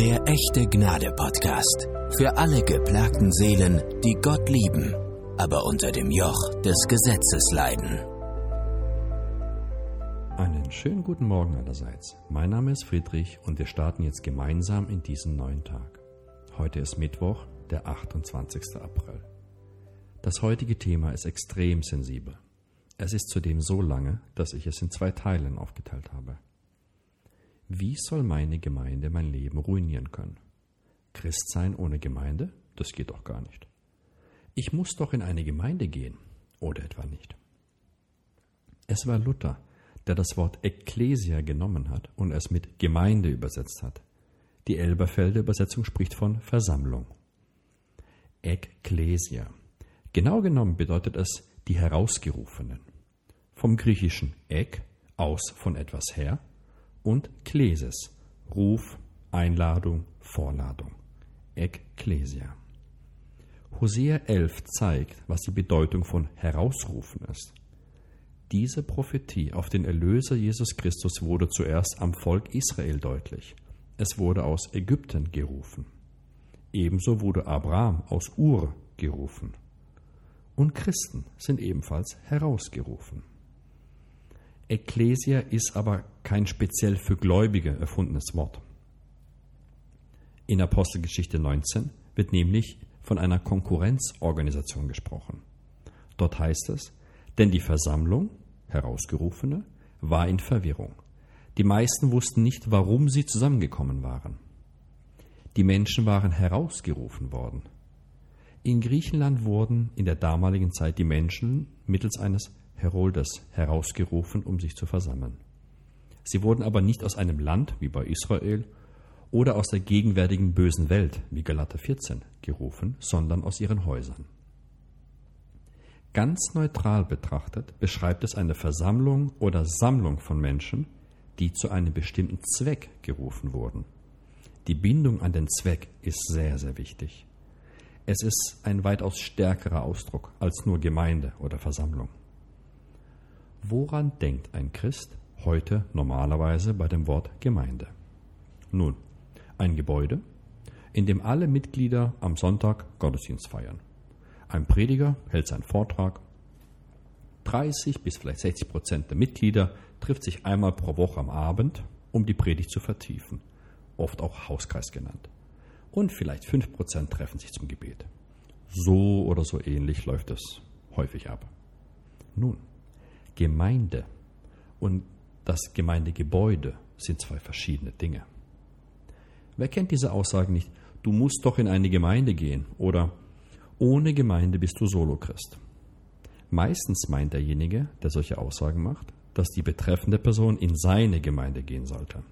Der echte Gnade Podcast. Für alle geplagten Seelen, die Gott lieben, aber unter dem Joch des Gesetzes leiden. Einen schönen guten Morgen allerseits. Mein Name ist Friedrich und wir starten jetzt gemeinsam in diesen neuen Tag. Heute ist Mittwoch, der 28. April. Das heutige Thema ist extrem sensibel. Es ist zudem so lange, dass ich es in zwei Teilen aufgeteilt habe. Wie soll meine Gemeinde mein Leben ruinieren können? Christ sein ohne Gemeinde? Das geht doch gar nicht. Ich muss doch in eine Gemeinde gehen, oder etwa nicht? Es war Luther, der das Wort Ekklesia genommen hat und es mit Gemeinde übersetzt hat. Die Elberfelder Übersetzung spricht von Versammlung. Ekklesia. Genau genommen bedeutet es die Herausgerufenen. Vom griechischen Ek, aus von etwas her, und Kleses, Ruf, Einladung, Vorladung. Ekklesia. Hosea 11 zeigt, was die Bedeutung von herausrufen ist. Diese Prophetie auf den Erlöser Jesus Christus wurde zuerst am Volk Israel deutlich. Es wurde aus Ägypten gerufen. Ebenso wurde Abraham aus Ur gerufen. Und Christen sind ebenfalls herausgerufen. Ekklesia ist aber kein speziell für Gläubige erfundenes Wort. In Apostelgeschichte 19 wird nämlich von einer Konkurrenzorganisation gesprochen. Dort heißt es, denn die Versammlung, Herausgerufene, war in Verwirrung. Die meisten wussten nicht, warum sie zusammengekommen waren. Die Menschen waren herausgerufen worden. In Griechenland wurden in der damaligen Zeit die Menschen mittels eines Herodes herausgerufen, um sich zu versammeln. Sie wurden aber nicht aus einem Land wie bei Israel oder aus der gegenwärtigen bösen Welt wie Galater 14 gerufen, sondern aus ihren Häusern. Ganz neutral betrachtet beschreibt es eine Versammlung oder Sammlung von Menschen, die zu einem bestimmten Zweck gerufen wurden. Die Bindung an den Zweck ist sehr, sehr wichtig. Es ist ein weitaus stärkerer Ausdruck als nur Gemeinde oder Versammlung. Woran denkt ein Christ heute normalerweise bei dem Wort Gemeinde? Nun, ein Gebäude, in dem alle Mitglieder am Sonntag Gottesdienst feiern. Ein Prediger hält seinen Vortrag. 30 bis vielleicht 60 Prozent der Mitglieder trifft sich einmal pro Woche am Abend, um die Predigt zu vertiefen, oft auch Hauskreis genannt. Und vielleicht 5 Prozent treffen sich zum Gebet. So oder so ähnlich läuft es häufig ab. Nun, Gemeinde und das Gemeindegebäude sind zwei verschiedene Dinge. Wer kennt diese Aussagen nicht? Du musst doch in eine Gemeinde gehen oder ohne Gemeinde bist du Solochrist. Meistens meint derjenige, der solche Aussagen macht, dass die betreffende Person in seine Gemeinde gehen sollte.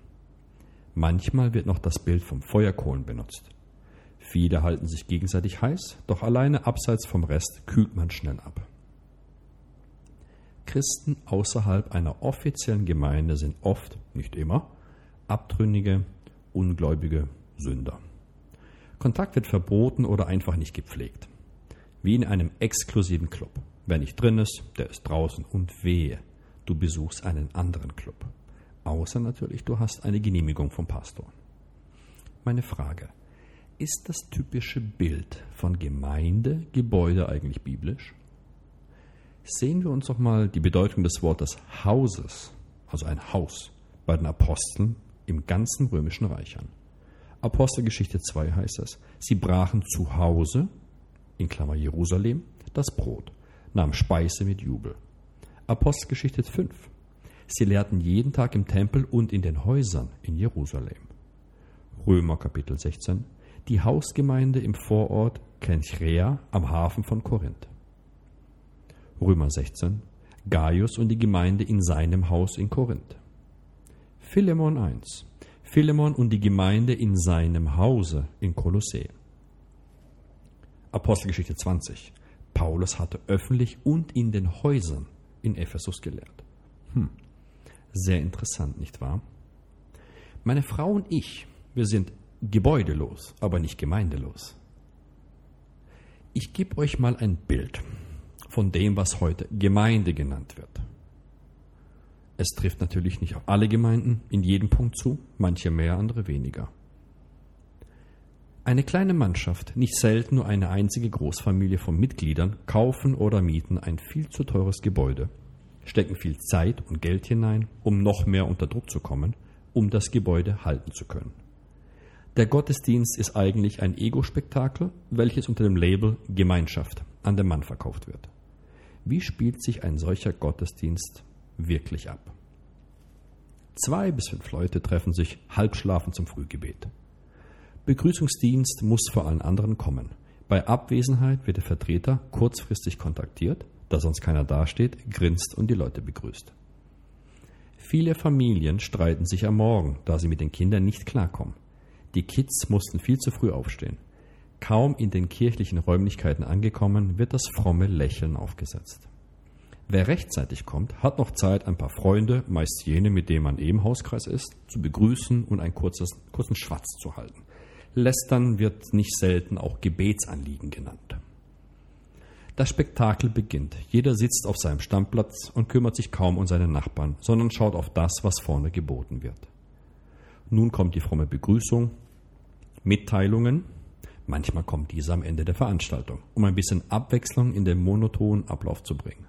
Manchmal wird noch das Bild vom Feuerkohlen benutzt. Viele halten sich gegenseitig heiß, doch alleine abseits vom Rest kühlt man schnell ab. Christen außerhalb einer offiziellen Gemeinde sind oft, nicht immer, abtrünnige, ungläubige Sünder. Kontakt wird verboten oder einfach nicht gepflegt. Wie in einem exklusiven Club. Wer nicht drin ist, der ist draußen und wehe, du besuchst einen anderen Club. Außer natürlich, du hast eine Genehmigung vom Pastor. Meine Frage, ist das typische Bild von Gemeindegebäude eigentlich biblisch? Sehen wir uns doch mal die Bedeutung des Wortes Hauses, also ein Haus, bei den Aposteln im ganzen römischen Reich an. Apostelgeschichte 2 heißt es, sie brachen zu Hause, in Klammer Jerusalem, das Brot, nahmen Speise mit Jubel. Apostelgeschichte 5. Sie lehrten jeden Tag im Tempel und in den Häusern in Jerusalem. Römer Kapitel 16. Die Hausgemeinde im Vorort Kenchrea am Hafen von Korinth. Römer 16, Gaius und die Gemeinde in seinem Haus in Korinth. Philemon 1, Philemon und die Gemeinde in seinem Hause in Kolossä. Apostelgeschichte 20, Paulus hatte öffentlich und in den Häusern in Ephesus gelehrt. Hm, sehr interessant, nicht wahr? Meine Frau und ich, wir sind gebäudelos, aber nicht gemeindelos. Ich gebe euch mal ein Bild von dem, was heute Gemeinde genannt wird. Es trifft natürlich nicht auf alle Gemeinden in jedem Punkt zu, manche mehr, andere weniger. Eine kleine Mannschaft, nicht selten nur eine einzige Großfamilie von Mitgliedern, kaufen oder mieten ein viel zu teures Gebäude, stecken viel Zeit und Geld hinein, um noch mehr unter Druck zu kommen, um das Gebäude halten zu können. Der Gottesdienst ist eigentlich ein Ego-Spektakel, welches unter dem Label Gemeinschaft an den Mann verkauft wird. Wie spielt sich ein solcher Gottesdienst wirklich ab? Zwei bis fünf Leute treffen sich halbschlafen zum Frühgebet. Begrüßungsdienst muss vor allen anderen kommen. Bei Abwesenheit wird der Vertreter kurzfristig kontaktiert, da sonst keiner dasteht, grinst und die Leute begrüßt. Viele Familien streiten sich am Morgen, da sie mit den Kindern nicht klarkommen. Die Kids mussten viel zu früh aufstehen. Kaum in den kirchlichen Räumlichkeiten angekommen, wird das fromme Lächeln aufgesetzt. Wer rechtzeitig kommt, hat noch Zeit, ein paar Freunde, meist jene, mit denen man eben Hauskreis ist, zu begrüßen und einen kurzes, kurzen Schwatz zu halten. Lästern wird nicht selten auch Gebetsanliegen genannt. Das Spektakel beginnt. Jeder sitzt auf seinem Stammplatz und kümmert sich kaum um seine Nachbarn, sondern schaut auf das, was vorne geboten wird. Nun kommt die fromme Begrüßung, Mitteilungen. Manchmal kommt diese am Ende der Veranstaltung, um ein bisschen Abwechslung in den monotonen Ablauf zu bringen.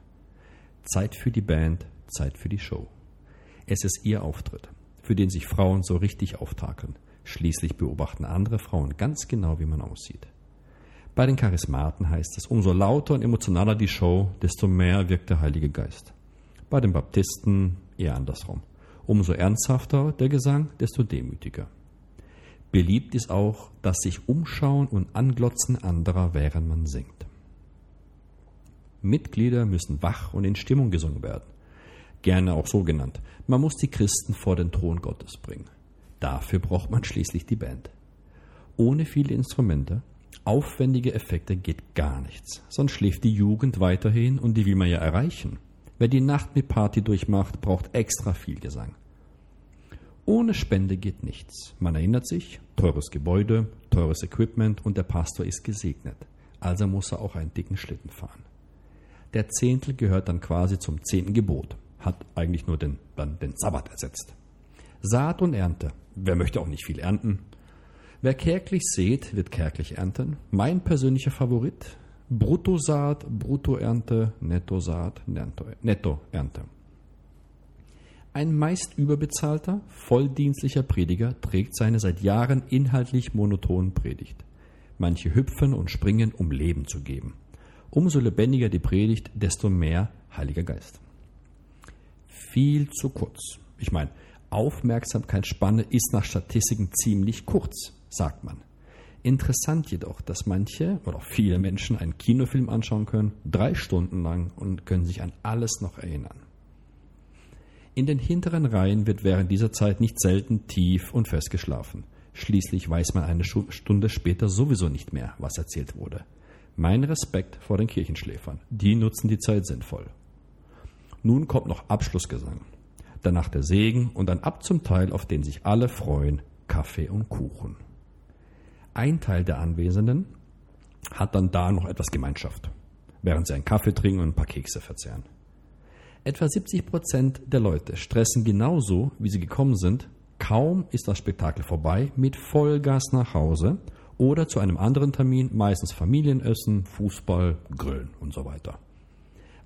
Zeit für die Band, Zeit für die Show. Es ist ihr Auftritt, für den sich Frauen so richtig auftakeln. Schließlich beobachten andere Frauen ganz genau, wie man aussieht. Bei den Charismaten heißt es, umso lauter und emotionaler die Show, desto mehr wirkt der Heilige Geist. Bei den Baptisten eher andersrum. Umso ernsthafter der Gesang, desto demütiger. Beliebt ist auch das sich umschauen und anglotzen anderer, während man singt. Mitglieder müssen wach und in Stimmung gesungen werden. Gerne auch so genannt. Man muss die Christen vor den Thron Gottes bringen. Dafür braucht man schließlich die Band. Ohne viele Instrumente, aufwendige Effekte geht gar nichts. Sonst schläft die Jugend weiterhin und die will man ja erreichen. Wer die Nacht mit Party durchmacht, braucht extra viel Gesang. Ohne Spende geht nichts. Man erinnert sich, teures Gebäude, teures Equipment und der Pastor ist gesegnet. Also muss er auch einen dicken Schlitten fahren. Der Zehntel gehört dann quasi zum zehnten Gebot, hat eigentlich nur den, dann den Sabbat ersetzt. Saat und Ernte. Wer möchte auch nicht viel ernten? Wer kärglich sät, wird kärglich ernten. Mein persönlicher Favorit, Bruttosaat, Bruttoernte, Nettosaat, Nettoernte. Ein meist überbezahlter, volldienstlicher Prediger trägt seine seit Jahren inhaltlich monotonen Predigt. Manche hüpfen und springen, um Leben zu geben. Umso lebendiger die Predigt, desto mehr Heiliger Geist. Viel zu kurz. Ich meine, Aufmerksamkeitsspanne ist nach Statistiken ziemlich kurz, sagt man. Interessant jedoch, dass manche oder viele Menschen einen Kinofilm anschauen können, drei Stunden lang und können sich an alles noch erinnern. In den hinteren Reihen wird während dieser Zeit nicht selten tief und fest geschlafen. Schließlich weiß man eine Stunde später sowieso nicht mehr, was erzählt wurde. Mein Respekt vor den Kirchenschläfern. Die nutzen die Zeit sinnvoll. Nun kommt noch Abschlussgesang. Danach der Segen und dann ab zum Teil, auf den sich alle freuen, Kaffee und Kuchen. Ein Teil der Anwesenden hat dann da noch etwas Gemeinschaft, während sie einen Kaffee trinken und ein paar Kekse verzehren. Etwa 70 Prozent der Leute stressen genauso, wie sie gekommen sind. Kaum ist das Spektakel vorbei, mit Vollgas nach Hause oder zu einem anderen Termin, meistens Familienessen, Fußball, Grillen und so weiter.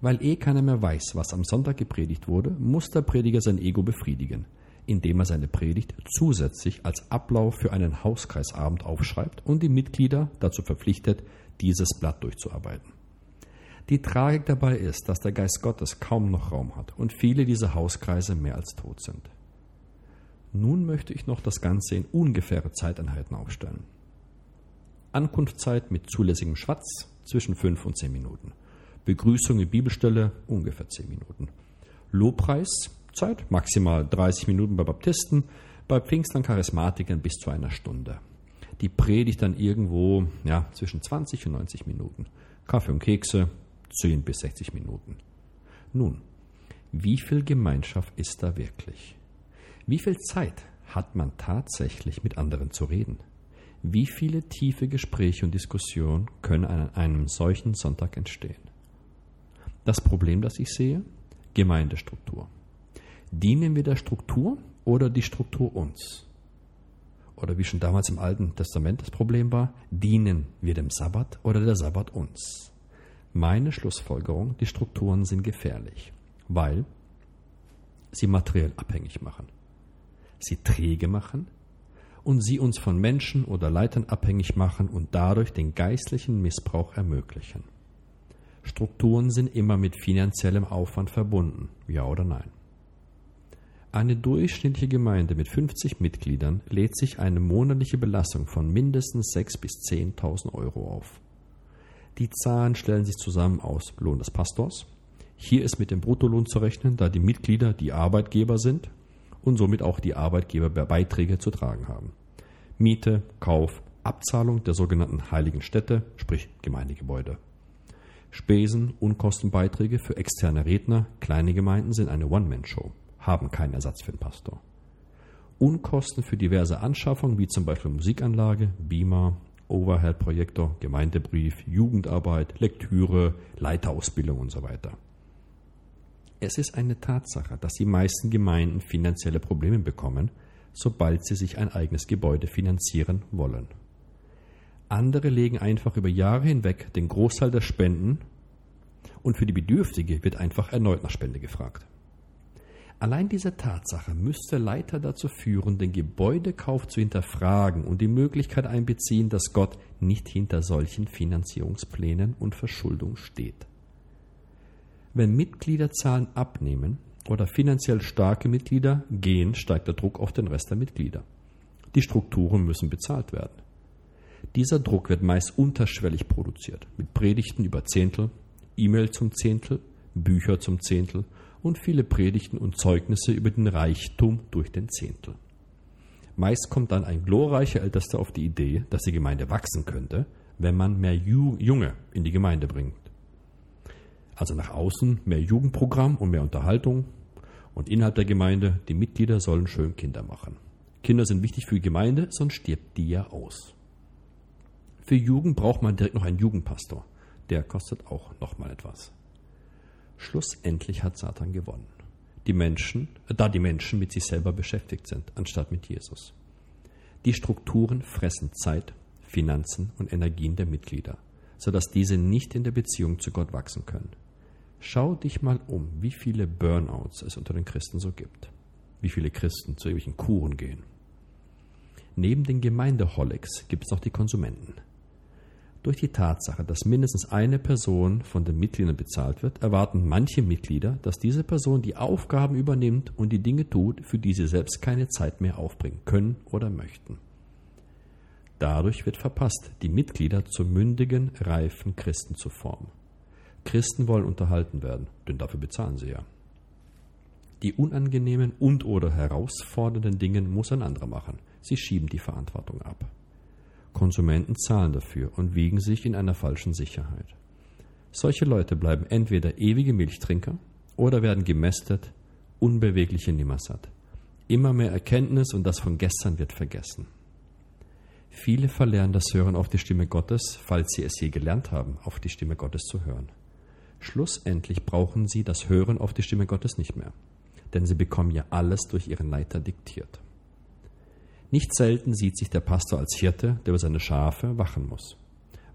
Weil eh keiner mehr weiß, was am Sonntag gepredigt wurde, muss der Prediger sein Ego befriedigen indem er seine Predigt zusätzlich als Ablauf für einen Hauskreisabend aufschreibt und die Mitglieder dazu verpflichtet, dieses Blatt durchzuarbeiten. Die Tragik dabei ist, dass der Geist Gottes kaum noch Raum hat und viele dieser Hauskreise mehr als tot sind. Nun möchte ich noch das Ganze in ungefähre Zeiteinheiten aufstellen. Ankunftszeit mit zulässigem Schwatz zwischen 5 und 10 Minuten. Begrüßung in Bibelstelle ungefähr 10 Minuten. Lobpreis Zeit, maximal 30 Minuten bei Baptisten, bei Pfingstlern Charismatikern bis zu einer Stunde. Die Predigt dann irgendwo ja, zwischen 20 und 90 Minuten. Kaffee und Kekse 10 bis 60 Minuten. Nun, wie viel Gemeinschaft ist da wirklich? Wie viel Zeit hat man tatsächlich mit anderen zu reden? Wie viele tiefe Gespräche und Diskussionen können an einem solchen Sonntag entstehen? Das Problem, das ich sehe? Gemeindestruktur. Dienen wir der Struktur oder die Struktur uns? oder wie schon damals im Alten Testament das Problem war, dienen wir dem Sabbat oder der Sabbat uns? Meine Schlussfolgerung, die Strukturen sind gefährlich, weil sie materiell abhängig machen, sie träge machen und sie uns von Menschen oder Leitern abhängig machen und dadurch den geistlichen Missbrauch ermöglichen. Strukturen sind immer mit finanziellem Aufwand verbunden, ja oder nein? Eine durchschnittliche Gemeinde mit 50 Mitgliedern lädt sich eine monatliche Belastung von mindestens 6.000 bis 10.000 Euro auf. Die Zahlen stellen sich zusammen aus Lohn des Pastors. Hier ist mit dem Bruttolohn zu rechnen, da die Mitglieder die Arbeitgeber sind und somit auch die Arbeitgeberbeiträge zu tragen haben. Miete, Kauf, Abzahlung der sogenannten heiligen Städte, sprich Gemeindegebäude. Spesen, Unkostenbeiträge für externe Redner, kleine Gemeinden sind eine One-Man-Show, haben keinen Ersatz für den Pastor. Unkosten für diverse Anschaffungen, wie zum Beispiel Musikanlage, Beamer, Overhead-Projektor, Gemeindebrief, Jugendarbeit, Lektüre, Leiterausbildung und so weiter. Es ist eine Tatsache, dass die meisten Gemeinden finanzielle Probleme bekommen, sobald sie sich ein eigenes Gebäude finanzieren wollen. Andere legen einfach über Jahre hinweg den Großteil der Spenden und für die Bedürftige wird einfach erneut nach Spende gefragt. Allein diese Tatsache müsste Leiter dazu führen, den Gebäudekauf zu hinterfragen und die Möglichkeit einbeziehen, dass Gott nicht hinter solchen Finanzierungsplänen und Verschuldung steht. Wenn Mitgliederzahlen abnehmen oder finanziell starke Mitglieder gehen, steigt der Druck auf den Rest der Mitglieder. Die Strukturen müssen bezahlt werden. Dieser Druck wird meist unterschwellig produziert, mit Predigten über Zehntel, E-Mail zum Zehntel, Bücher zum Zehntel und viele Predigten und Zeugnisse über den Reichtum durch den Zehntel. Meist kommt dann ein glorreicher Ältester auf die Idee, dass die Gemeinde wachsen könnte, wenn man mehr Junge in die Gemeinde bringt. Also nach außen mehr Jugendprogramm und mehr Unterhaltung. Und innerhalb der Gemeinde, die Mitglieder sollen schön Kinder machen. Kinder sind wichtig für die Gemeinde, sonst stirbt die ja aus. Für Jugend braucht man direkt noch einen Jugendpastor. Der kostet auch nochmal etwas. Schlussendlich hat Satan gewonnen. Die Menschen, äh, da die Menschen mit sich selber beschäftigt sind, anstatt mit Jesus. Die Strukturen fressen Zeit, Finanzen und Energien der Mitglieder, sodass diese nicht in der Beziehung zu Gott wachsen können. Schau dich mal um, wie viele Burnouts es unter den Christen so gibt. Wie viele Christen zu irgendwelchen Kuren gehen. Neben den Gemeindeholics gibt es noch die Konsumenten. Durch die Tatsache, dass mindestens eine Person von den Mitgliedern bezahlt wird, erwarten manche Mitglieder, dass diese Person die Aufgaben übernimmt und die Dinge tut, für die sie selbst keine Zeit mehr aufbringen können oder möchten. Dadurch wird verpasst, die Mitglieder zu mündigen, reifen Christen zu formen. Christen wollen unterhalten werden, denn dafür bezahlen sie ja. Die unangenehmen und oder herausfordernden Dinge muss ein anderer machen. Sie schieben die Verantwortung ab. Konsumenten zahlen dafür und wiegen sich in einer falschen Sicherheit. Solche Leute bleiben entweder ewige Milchtrinker oder werden gemästet, unbewegliche Nimmersatt. Immer mehr Erkenntnis und das von gestern wird vergessen. Viele verlernen das Hören auf die Stimme Gottes, falls sie es je gelernt haben, auf die Stimme Gottes zu hören. Schlussendlich brauchen sie das Hören auf die Stimme Gottes nicht mehr, denn sie bekommen ja alles durch ihren Leiter diktiert. Nicht selten sieht sich der Pastor als Hirte, der über seine Schafe wachen muss.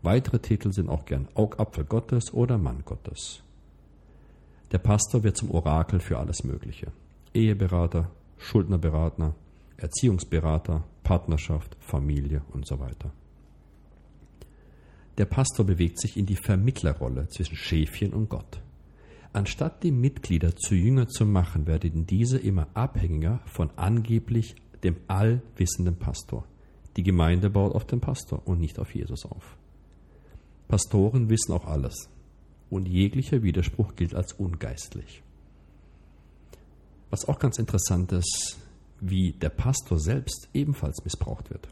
Weitere Titel sind auch gern Augapfel Gottes oder Mann Gottes. Der Pastor wird zum Orakel für alles Mögliche. Eheberater, Schuldnerberater, Erziehungsberater, Partnerschaft, Familie und so weiter. Der Pastor bewegt sich in die Vermittlerrolle zwischen Schäfchen und Gott. Anstatt die Mitglieder zu Jünger zu machen, werden diese immer abhängiger von angeblich dem allwissenden Pastor. Die Gemeinde baut auf den Pastor und nicht auf Jesus auf. Pastoren wissen auch alles und jeglicher Widerspruch gilt als ungeistlich. Was auch ganz interessant ist, wie der Pastor selbst ebenfalls missbraucht wird.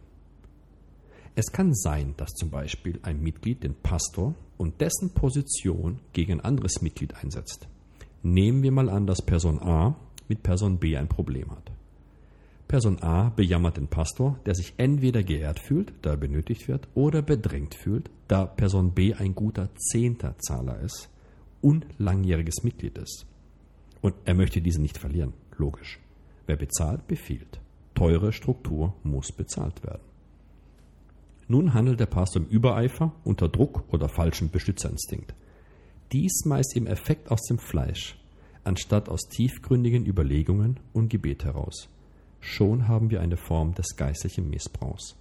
Es kann sein, dass zum Beispiel ein Mitglied den Pastor und dessen Position gegen ein anderes Mitglied einsetzt. Nehmen wir mal an, dass Person A mit Person B ein Problem hat. Person A bejammert den Pastor, der sich entweder geehrt fühlt, da er benötigt wird, oder bedrängt fühlt, da Person B ein guter Zehnterzahler ist und langjähriges Mitglied ist. Und er möchte diesen nicht verlieren, logisch. Wer bezahlt, befiehlt. Teure Struktur muss bezahlt werden. Nun handelt der Pastor im Übereifer, unter Druck oder falschem Beschützerinstinkt. Dies meist im Effekt aus dem Fleisch, anstatt aus tiefgründigen Überlegungen und Gebet heraus. Schon haben wir eine Form des geistlichen Missbrauchs.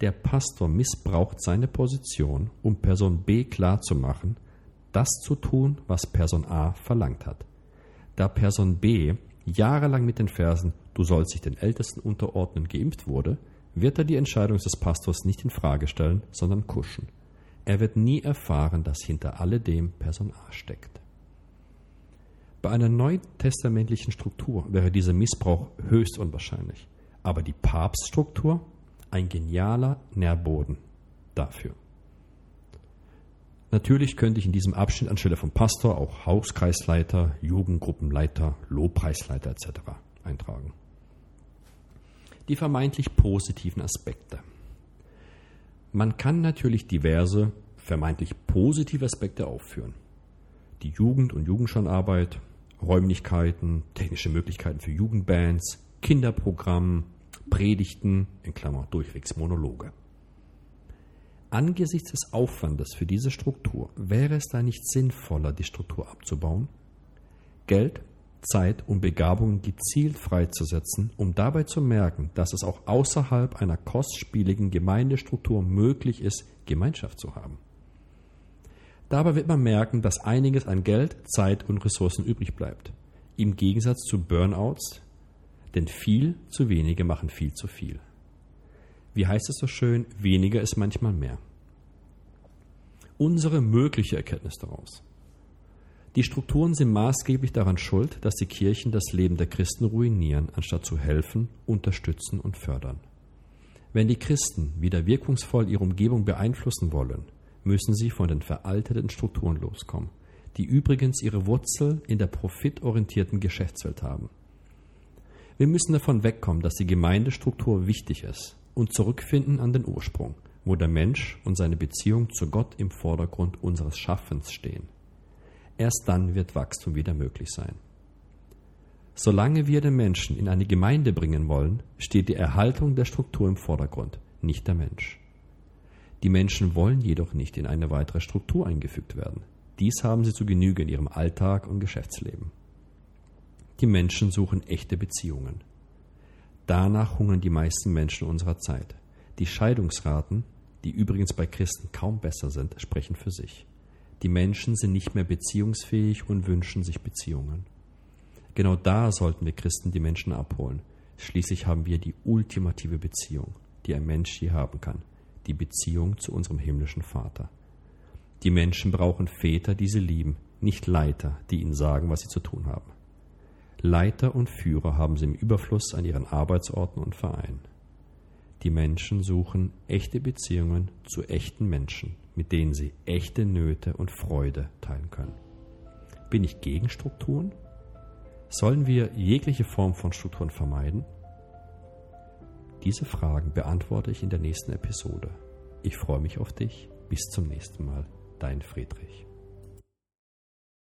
Der Pastor missbraucht seine Position, um Person B klarzumachen, das zu tun, was Person A verlangt hat. Da Person B jahrelang mit den Versen Du sollst dich den Ältesten unterordnen geimpft wurde, wird er die Entscheidung des Pastors nicht in Frage stellen, sondern kuschen. Er wird nie erfahren, dass hinter alledem Person A steckt. Bei einer neutestamentlichen Struktur wäre dieser Missbrauch höchst unwahrscheinlich. Aber die Papststruktur ein genialer Nährboden dafür. Natürlich könnte ich in diesem Abschnitt anstelle von Pastor auch Hauskreisleiter, Jugendgruppenleiter, Lobpreisleiter etc. eintragen. Die vermeintlich positiven Aspekte. Man kann natürlich diverse vermeintlich positive Aspekte aufführen. Die Jugend- und Jugendschonarbeit, Räumlichkeiten, technische Möglichkeiten für Jugendbands, Kinderprogramm, Predigten, in Klammer durchwegs Monologe. Angesichts des Aufwandes für diese Struktur wäre es da nicht sinnvoller, die Struktur abzubauen? Geld, Zeit und Begabungen gezielt freizusetzen, um dabei zu merken, dass es auch außerhalb einer kostspieligen Gemeindestruktur möglich ist, Gemeinschaft zu haben. Dabei wird man merken, dass einiges an Geld, Zeit und Ressourcen übrig bleibt. Im Gegensatz zu Burnouts, denn viel zu wenige machen viel zu viel. Wie heißt es so schön, weniger ist manchmal mehr. Unsere mögliche Erkenntnis daraus. Die Strukturen sind maßgeblich daran schuld, dass die Kirchen das Leben der Christen ruinieren, anstatt zu helfen, unterstützen und fördern. Wenn die Christen wieder wirkungsvoll ihre Umgebung beeinflussen wollen, müssen sie von den veralteten Strukturen loskommen, die übrigens ihre Wurzel in der profitorientierten Geschäftswelt haben. Wir müssen davon wegkommen, dass die Gemeindestruktur wichtig ist und zurückfinden an den Ursprung, wo der Mensch und seine Beziehung zu Gott im Vordergrund unseres Schaffens stehen. Erst dann wird Wachstum wieder möglich sein. Solange wir den Menschen in eine Gemeinde bringen wollen, steht die Erhaltung der Struktur im Vordergrund, nicht der Mensch. Die Menschen wollen jedoch nicht in eine weitere Struktur eingefügt werden. Dies haben sie zu Genüge in ihrem Alltag und Geschäftsleben. Die Menschen suchen echte Beziehungen. Danach hungern die meisten Menschen unserer Zeit. Die Scheidungsraten, die übrigens bei Christen kaum besser sind, sprechen für sich. Die Menschen sind nicht mehr beziehungsfähig und wünschen sich Beziehungen. Genau da sollten wir Christen die Menschen abholen. Schließlich haben wir die ultimative Beziehung, die ein Mensch je haben kann die Beziehung zu unserem himmlischen Vater. Die Menschen brauchen Väter, die sie lieben, nicht Leiter, die ihnen sagen, was sie zu tun haben. Leiter und Führer haben sie im Überfluss an ihren Arbeitsorten und Vereinen. Die Menschen suchen echte Beziehungen zu echten Menschen, mit denen sie echte Nöte und Freude teilen können. Bin ich gegen Strukturen? Sollen wir jegliche Form von Strukturen vermeiden? Diese Fragen beantworte ich in der nächsten Episode. Ich freue mich auf dich. Bis zum nächsten Mal. Dein Friedrich.